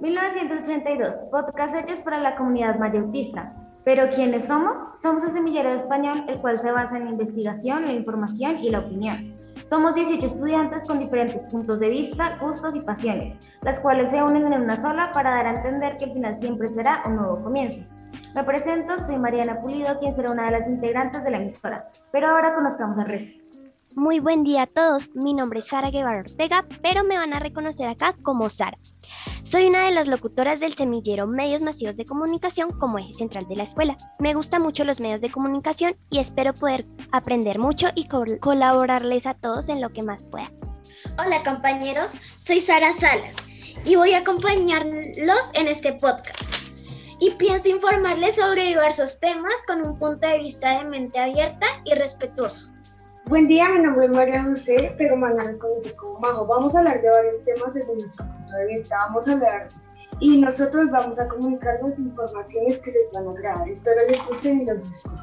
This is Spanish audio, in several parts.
1982, podcast hechos para la comunidad mayautista. Pero ¿quiénes somos? Somos el semillero español, el cual se basa en la investigación, la información y la opinión. Somos 18 estudiantes con diferentes puntos de vista, gustos y pasiones, las cuales se unen en una sola para dar a entender que el final siempre será un nuevo comienzo. Me presento, soy Mariana Pulido, quien será una de las integrantes de la emisora, pero ahora conozcamos al resto. Muy buen día a todos, mi nombre es Sara Guevara Ortega, pero me van a reconocer acá como Sara. Soy una de las locutoras del semillero Medios Masivos de Comunicación como eje central de la escuela. Me gustan mucho los medios de comunicación y espero poder aprender mucho y colaborarles a todos en lo que más pueda. Hola compañeros, soy Sara Salas y voy a acompañarlos en este podcast. Y pienso informarles sobre diversos temas con un punto de vista de mente abierta y respetuoso. Buen día, mi nombre es María José, pero me a reconocer como Majo. Vamos a hablar de varios temas desde nuestro punto de vista. Vamos a hablar y nosotros vamos a comunicarnos informaciones que les van a agradar. Espero les gusten y los disfruten.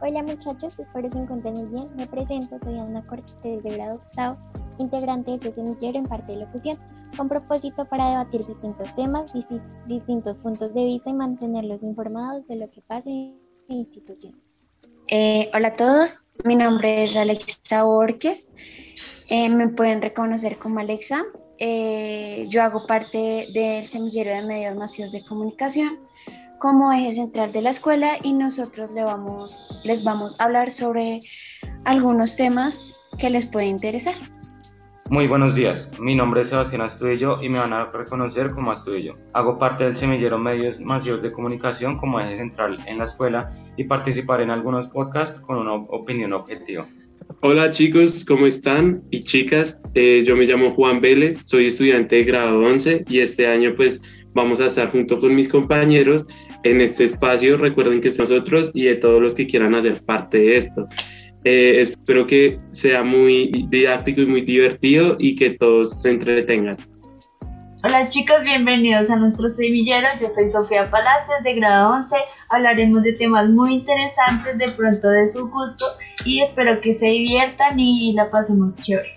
Hola muchachos, espero se encuentren bien. Me presento, soy Ana Cortés de grado octavo, integrante de este semillero en parte de locución, con propósito para debatir distintos temas, distintos puntos de vista y mantenerlos informados de lo que pasa en la institución. Eh, hola a todos, mi nombre es Alexa Borges, eh, me pueden reconocer como Alexa. Eh, yo hago parte del semillero de medios masivos de comunicación como eje central de la escuela y nosotros le vamos, les vamos a hablar sobre algunos temas que les pueden interesar. Muy buenos días, mi nombre es Sebastián Astudillo y me van a reconocer como Astudillo. Hago parte del semillero Medios Masivos de Comunicación como eje central en la escuela y participaré en algunos podcasts con una opinión objetiva. Hola chicos, ¿cómo están? Y chicas, eh, yo me llamo Juan Vélez, soy estudiante de grado 11 y este año pues vamos a estar junto con mis compañeros en este espacio. Recuerden que es nosotros y de todos los que quieran hacer parte de esto. Eh, espero que sea muy didáctico y muy divertido y que todos se entretengan. Hola chicos, bienvenidos a nuestro semillero. Yo soy Sofía Palacios de grado 11. Hablaremos de temas muy interesantes, de pronto de su gusto y espero que se diviertan y la pasemos chévere.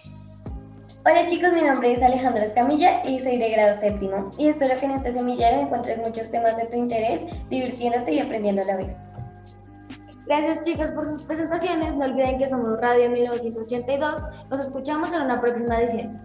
Hola chicos, mi nombre es Alejandra Escamilla y soy de grado séptimo y espero que en este semillero encuentres muchos temas de tu interés, divirtiéndote y aprendiendo a la vez. Gracias chicos por sus presentaciones. No olviden que somos Radio 1982. Nos escuchamos en una próxima edición.